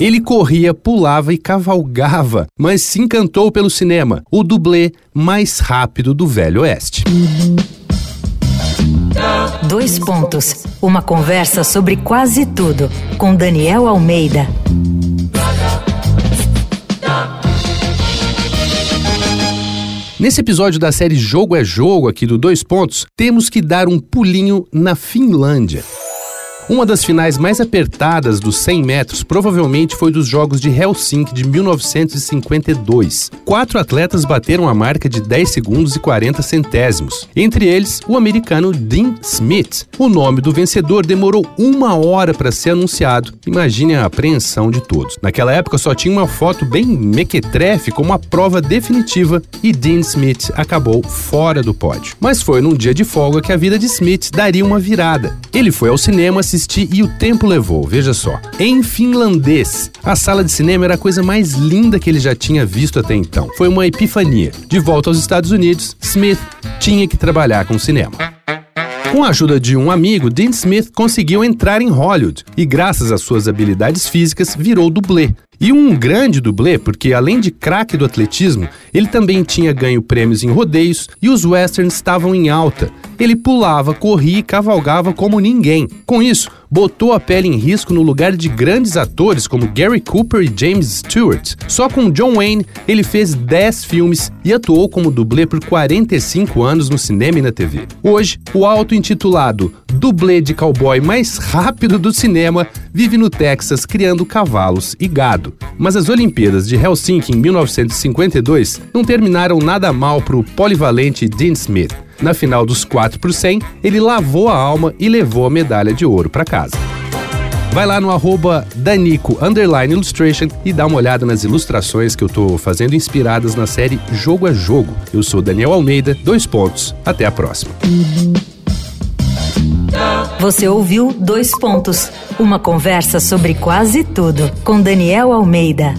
Ele corria, pulava e cavalgava, mas se encantou pelo cinema, o dublê mais rápido do Velho Oeste. Dois pontos. Uma conversa sobre quase tudo com Daniel Almeida. Nesse episódio da série Jogo é Jogo, aqui do Dois Pontos, temos que dar um pulinho na Finlândia. Uma das finais mais apertadas dos 100 metros provavelmente foi dos Jogos de Helsinki de 1952. Quatro atletas bateram a marca de 10 segundos e 40 centésimos. Entre eles, o americano Dean Smith. O nome do vencedor demorou uma hora para ser anunciado. Imagine a apreensão de todos. Naquela época só tinha uma foto bem mequetrefe como a prova definitiva e Dean Smith acabou fora do pódio. Mas foi num dia de folga que a vida de Smith daria uma virada. Ele foi ao cinema e o tempo levou, veja só. Em finlandês, a sala de cinema era a coisa mais linda que ele já tinha visto até então. Foi uma epifania. De volta aos Estados Unidos, Smith tinha que trabalhar com cinema. Com a ajuda de um amigo, Dean Smith conseguiu entrar em Hollywood e, graças às suas habilidades físicas, virou dublê. E um grande dublê, porque além de craque do atletismo, ele também tinha ganho prêmios em rodeios e os westerns estavam em alta. Ele pulava, corria e cavalgava como ninguém. Com isso, botou a pele em risco no lugar de grandes atores como Gary Cooper e James Stewart. Só com John Wayne, ele fez 10 filmes e atuou como dublê por 45 anos no cinema e na TV. Hoje, o auto-intitulado dublê de cowboy mais rápido do cinema vive no Texas criando cavalos e gado. Mas as Olimpíadas de Helsinki em 1952 não terminaram nada mal para o polivalente Dean Smith. Na final dos 4 por 100, ele lavou a alma e levou a medalha de ouro para casa. Vai lá no arroba Danico Illustration e dá uma olhada nas ilustrações que eu tô fazendo inspiradas na série Jogo a Jogo. Eu sou Daniel Almeida, dois pontos. Até a próxima. Você ouviu Dois Pontos, uma conversa sobre quase tudo com Daniel Almeida.